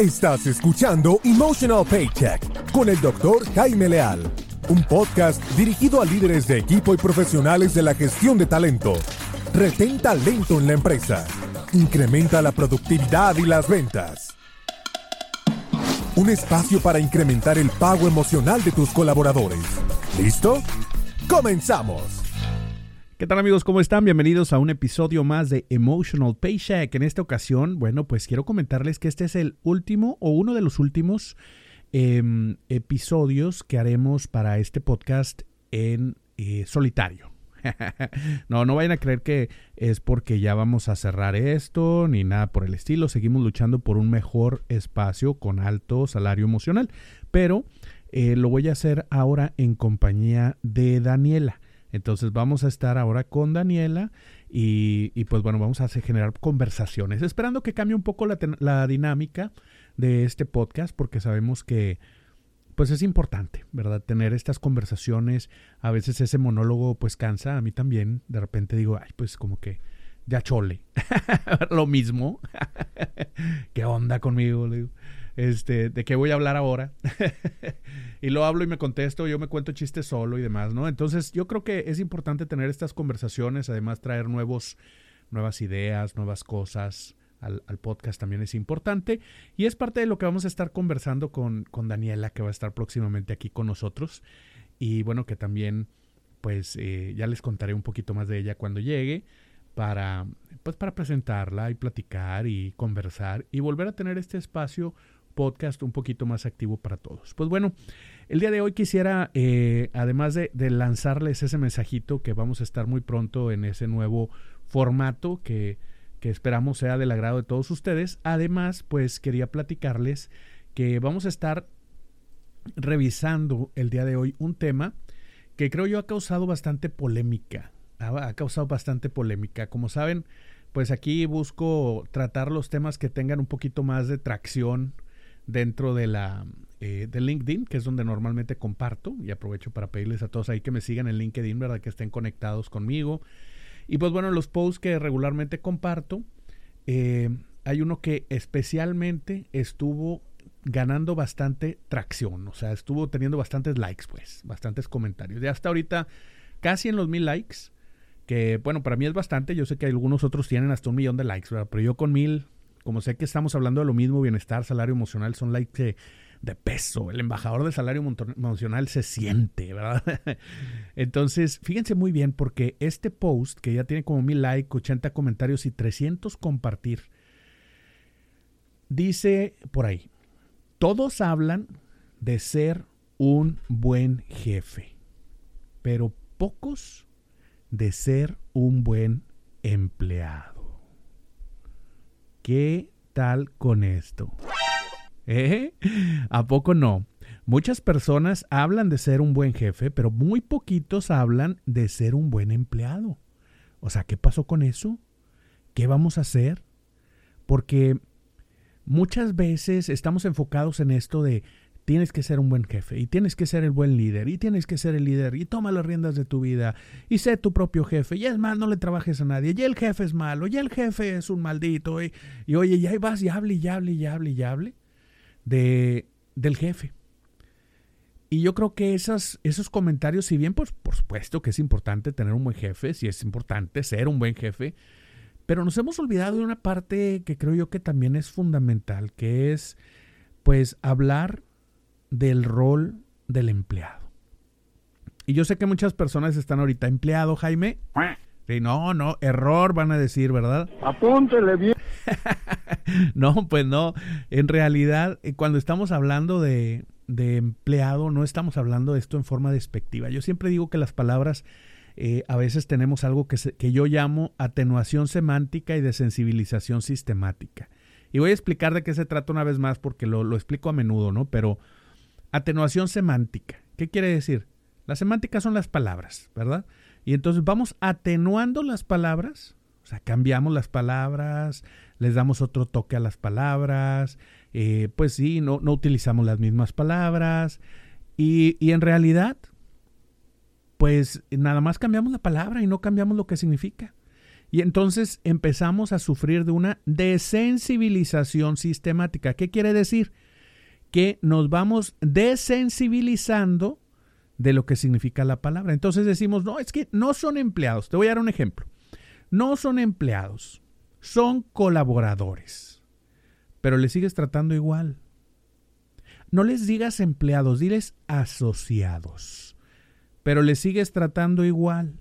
Estás escuchando Emotional Paycheck con el doctor Jaime Leal, un podcast dirigido a líderes de equipo y profesionales de la gestión de talento. Retén talento en la empresa. Incrementa la productividad y las ventas. Un espacio para incrementar el pago emocional de tus colaboradores. ¿Listo? ¡Comenzamos! ¿Qué tal amigos? ¿Cómo están? Bienvenidos a un episodio más de Emotional Paycheck. En esta ocasión, bueno, pues quiero comentarles que este es el último o uno de los últimos em, episodios que haremos para este podcast en eh, solitario. no, no vayan a creer que es porque ya vamos a cerrar esto ni nada por el estilo. Seguimos luchando por un mejor espacio con alto salario emocional. Pero eh, lo voy a hacer ahora en compañía de Daniela. Entonces vamos a estar ahora con Daniela y, pues bueno, vamos a generar conversaciones, esperando que cambie un poco la, la, dinámica de este podcast, porque sabemos que pues es importante, ¿verdad? Tener estas conversaciones, a veces ese monólogo pues cansa, a mí también, de repente digo, ay, pues como que ya chole, lo mismo, ¿qué onda conmigo? Este, ¿de qué voy a hablar ahora? y lo hablo y me contesto, yo me cuento chistes solo y demás, ¿no? Entonces yo creo que es importante tener estas conversaciones, además traer nuevos, nuevas ideas, nuevas cosas. Al, podcast también es importante y es parte de lo que vamos a estar conversando con, con Daniela que va a estar próximamente aquí con nosotros y bueno que también pues eh, ya les contaré un poquito más de ella cuando llegue para pues para presentarla y platicar y conversar y volver a tener este espacio podcast un poquito más activo para todos. Pues bueno, el día de hoy quisiera, eh, además de, lanzarles ese mensajito que vamos a estar muy pronto en ese nuevo formato que, que esperamos sea del agrado de todos ustedes, además pues quería platicarles que vamos a estar revisando el día de hoy un tema que creo yo ha causado bastante polémica. Ha, causado bastante polémica. Como saben, pues aquí busco tratar los temas que tengan un poquito más de tracción dentro de la eh, de LinkedIn, que es donde normalmente comparto, y aprovecho para pedirles a todos ahí que me sigan en LinkedIn, ¿verdad? Que estén conectados conmigo. Y pues bueno, los posts que regularmente comparto, eh, hay uno que especialmente estuvo ganando bastante tracción, o sea, estuvo teniendo bastantes likes, pues, bastantes comentarios. Ya hasta ahorita casi en los mil likes, que bueno, para mí es bastante, yo sé que algunos otros tienen hasta un millón de likes, ¿verdad? Pero yo con mil como sé que estamos hablando de lo mismo, bienestar, salario emocional, son likes de, peso. El embajador de salario emocional se siente, ¿verdad? Entonces, fíjense muy bien porque este post, que ya tiene como mil likes, 80 comentarios y 300 compartir, dice por ahí, todos hablan de ser un buen jefe, pero pocos de ser un buen empleado. ¿Qué tal con esto? ¿Eh? ¿A poco no? Muchas personas hablan de ser un buen jefe, pero muy poquitos hablan de ser un buen empleado. O sea, ¿qué pasó con eso? ¿Qué vamos a hacer? Porque muchas veces estamos enfocados en esto de tienes que ser un buen jefe y tienes que ser el buen líder y tienes que ser el líder y toma las riendas de tu vida y sé tu propio jefe y es más, no le trabajes a nadie y el jefe es malo y el jefe es un maldito y, oye, y ahí vas y hable y hable y hable y hable de, del jefe. Y yo creo que esas, esos comentarios, si bien pues, por supuesto que es importante tener un buen jefe, si es importante ser un buen jefe, pero nos hemos olvidado de una parte que creo yo que también es fundamental, que es pues hablar del rol del empleado. Y yo sé que muchas personas están ahorita empleado, Jaime. Sí, no, no, error van a decir, ¿verdad? Apúntele bien. no, pues no. En realidad, eh, cuando estamos hablando de, de, empleado, no estamos hablando de esto en forma despectiva. Yo siempre digo que las palabras eh, a veces tenemos algo que, que yo llamo atenuación semántica y de sensibilización sistemática. Y voy a explicar de qué se trata una vez más porque lo, lo explico a menudo, ¿no? Pero Atenuación semántica. ¿Qué quiere decir? Las semánticas son las palabras, ¿verdad? Y entonces vamos atenuando las palabras, o sea, cambiamos las palabras, les damos otro toque a las palabras, eh, pues sí, no, no, utilizamos las mismas palabras y, y en realidad, pues nada más cambiamos la palabra y no cambiamos lo que significa. Y entonces empezamos a sufrir de una desensibilización sistemática. ¿Qué quiere decir? Que nos vamos desensibilizando de lo que significa la palabra. Entonces decimos, no, es que no son empleados. Te voy a dar un ejemplo. No son empleados, son colaboradores, pero les sigues tratando igual. No les digas empleados, diles asociados, pero les sigues tratando igual.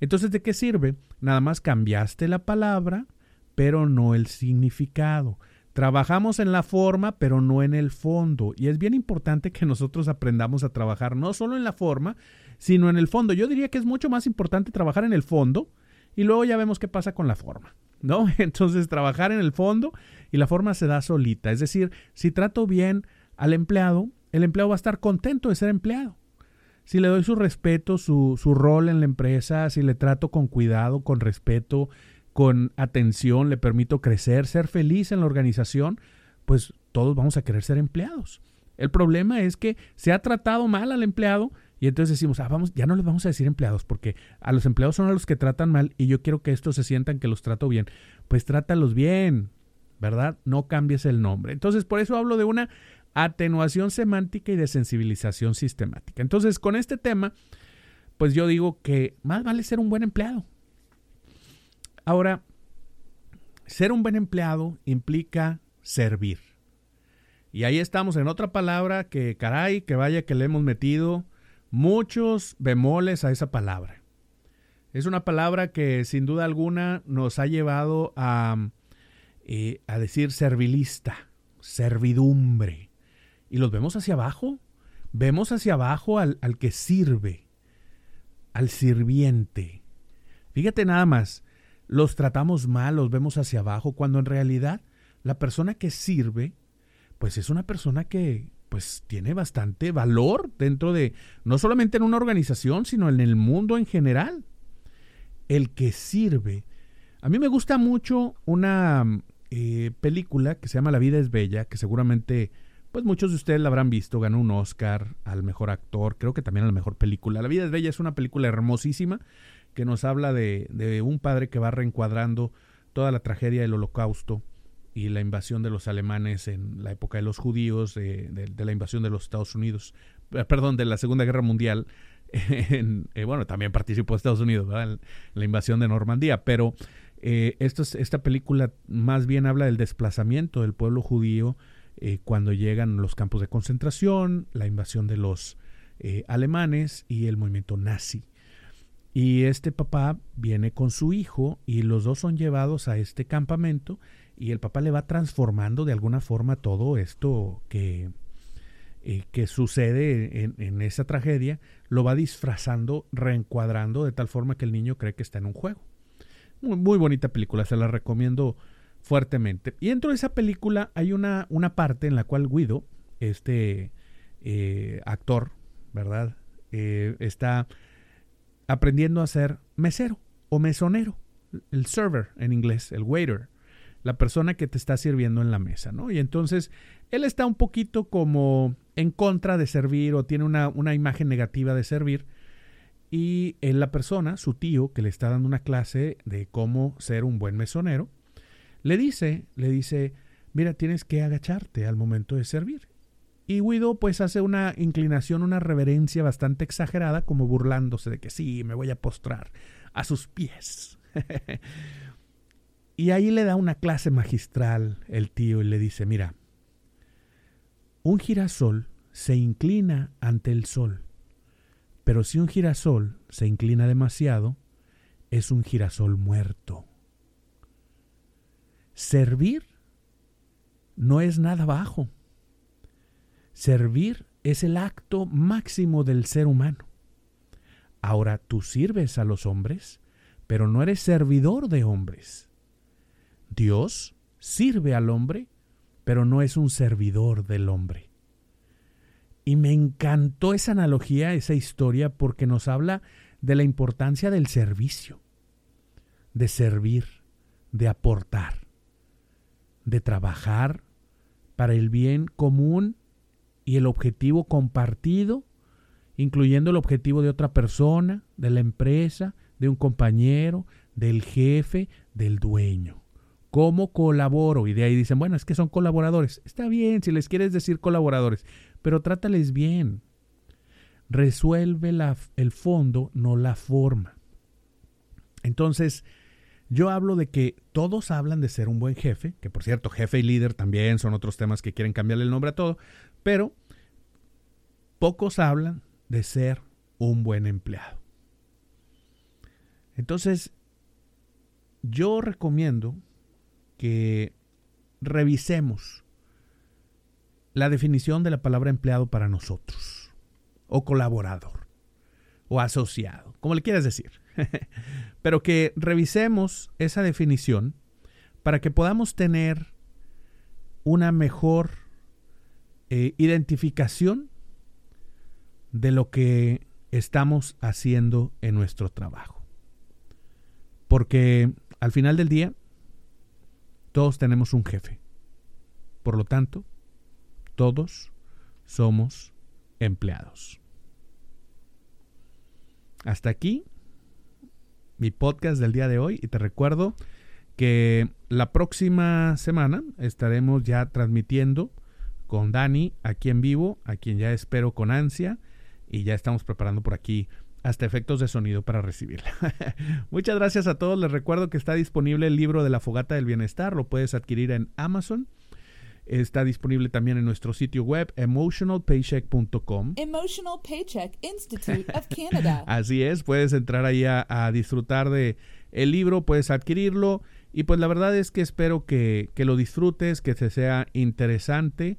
Entonces, ¿de qué sirve? Nada más cambiaste la palabra, pero no el significado. Trabajamos en la forma, pero no en el fondo. Y es bien importante que nosotros aprendamos a trabajar no solo en la forma, sino en el fondo. Yo diría que es mucho más importante trabajar en el fondo y luego ya vemos qué pasa con la forma. ¿No? Entonces trabajar en el fondo y la forma se da solita. Es decir, si trato bien al empleado, el empleado va a estar contento de ser empleado si le doy su respeto, su, su rol en la empresa, si le trato con cuidado, con respeto, con atención, le permito crecer, ser feliz en la organización, pues todos vamos a querer ser empleados. El problema es que se ha tratado mal al empleado y entonces decimos, ah, vamos, ya no les vamos a decir empleados porque a los empleados son a los que tratan mal y yo quiero que estos se sientan que los trato bien. Pues trátalos bien, ¿verdad? No cambies el nombre. Entonces, por eso hablo de una atenuación semántica y de sensibilización sistemática. Entonces, con este tema, pues yo digo que más vale ser un buen empleado. Ahora, ser un buen empleado implica servir. Y ahí estamos en otra palabra que, caray, que vaya que le hemos metido muchos bemoles a esa palabra. Es una palabra que sin duda alguna nos ha llevado a, eh, a decir servilista, servidumbre y los vemos hacia abajo. Vemos hacia abajo al, al que sirve, al sirviente. Fíjate nada más, los tratamos mal, los vemos hacia abajo, cuando en realidad la persona que sirve, pues es una persona que pues tiene bastante valor dentro de, no solamente en una organización, sino en el mundo en general. El que sirve. A mí me gusta mucho una eh, película que se llama La vida es bella, que seguramente pues muchos de ustedes la habrán visto, ganó un Oscar al mejor actor, creo que también a la mejor película. La vida es bella es una película hermosísima que nos habla de, un padre que va reencuadrando toda la tragedia del holocausto y la invasión de los alemanes en la época de los judíos, de, la invasión de los Estados Unidos, eh, perdón, de la Segunda Guerra Mundial. En, eh, bueno, también participó Estados Unidos en la invasión de Normandía, pero eh, esta película más bien habla del desplazamiento del pueblo judío cuando llegan los campos de concentración, la invasión de los alemanes y el movimiento nazi. Y este papá viene con su hijo y los dos son llevados a este campamento y el papá le va transformando de alguna forma todo esto que, eh, que sucede en, en, esa tragedia, lo va disfrazando, reencuadrando de tal forma que el niño cree que está en un juego. Muy, muy bonita película, se la recomiendo fuertemente. Y dentro de esa película hay una, una parte en la cual Guido, este eh, actor, ¿verdad? Eh, está aprendiendo a ser mesero o mesonero, el server en inglés, el waiter, la persona que te está sirviendo en la mesa, ¿no? Y entonces él está un poquito como en contra de servir o tiene una, una imagen negativa de servir. Y en la persona, su tío, que le está dando una clase de cómo ser un buen mesonero, le dice, le dice, mira, tienes que agacharte al momento de servir. Y Guido pues hace una inclinación, una reverencia bastante exagerada, como burlándose de que sí, me voy a postrar a sus pies. y ahí le da una clase magistral el tío y le dice, mira, un girasol se inclina ante el sol, pero si un girasol se inclina demasiado, es un girasol muerto. Servir no es nada bajo. Servir es el acto máximo del ser humano. Ahora tú sirves a los hombres, pero no eres servidor de hombres. Dios sirve al hombre, pero no es un servidor del hombre. Y me encantó esa analogía, esa historia, porque nos habla de la importancia del servicio, de servir, de aportar de trabajar para el bien común y el objetivo compartido, incluyendo el objetivo de otra persona, de la empresa, de un compañero, del jefe, del dueño. ¿Cómo colaboro? Y de ahí dicen, bueno, es que son colaboradores. Está bien si les quieres decir colaboradores, pero trátales bien. Resuelve el fondo, no la forma. Entonces, yo hablo de que todos hablan de ser un buen jefe, que por cierto, jefe y líder también son otros temas que quieren cambiarle el nombre a todo, pero pocos hablan de ser un buen empleado. Entonces, yo recomiendo que revisemos la definición de la palabra empleado para nosotros, o colaborador, o asociado, como le quieras decir. Pero que revisemos esa definición para que podamos tener una mejor eh, identificación de lo que estamos haciendo en nuestro trabajo. Porque al final del día, todos tenemos un jefe. Por lo tanto, todos somos empleados. Hasta aquí mi podcast del día de hoy y te recuerdo que la próxima semana estaremos ya transmitiendo con Dani aquí en vivo, a quien ya espero con ansia y ya estamos preparando por aquí hasta efectos de sonido para recibirla. Muchas gracias a todos. Les recuerdo que está disponible el libro de la fogata del bienestar. Lo puedes adquirir en Amazon. Está disponible también en nuestro sitio web emotionalpaycheck.com. Emotional Paycheck Institute of Canada. Así es, puedes entrar ahí a, a, disfrutar de el libro, puedes adquirirlo y pues la verdad es que espero que, que lo disfrutes, que te sea interesante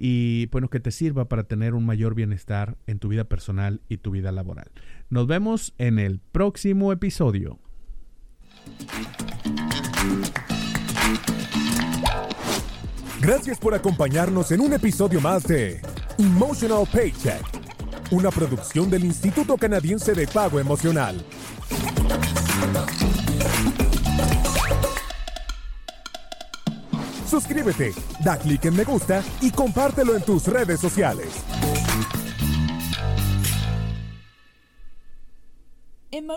y bueno, que te sirva para tener un mayor bienestar en tu vida personal y tu vida laboral. Nos vemos en el próximo episodio. Gracias por acompañarnos en un episodio más de Emotional Paycheck, una producción del Instituto Canadiense de Pago Emocional. Suscríbete, da clic en me gusta y compártelo en tus redes sociales.